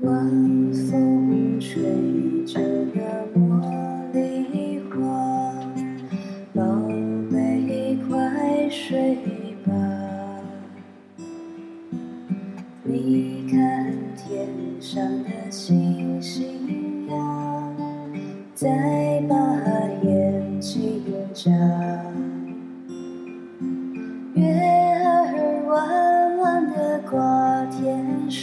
晚风吹着那茉莉花，宝贝快睡吧。你看天上的星星呀，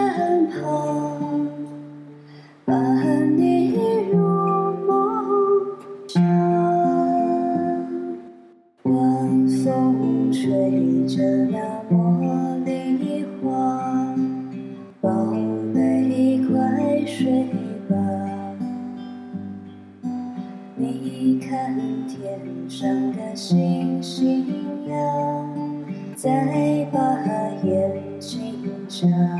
身旁，伴你入梦乡。晚风吹着那茉莉花，宝贝快睡吧。你看天上的星星呀，再把眼睛眨。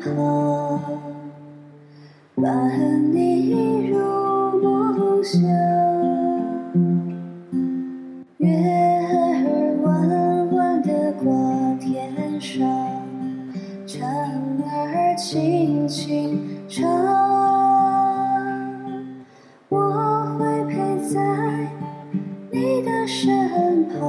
旁，伴你入梦乡。月儿弯弯的挂天上，蝉儿轻轻唱。我会陪在你的身旁，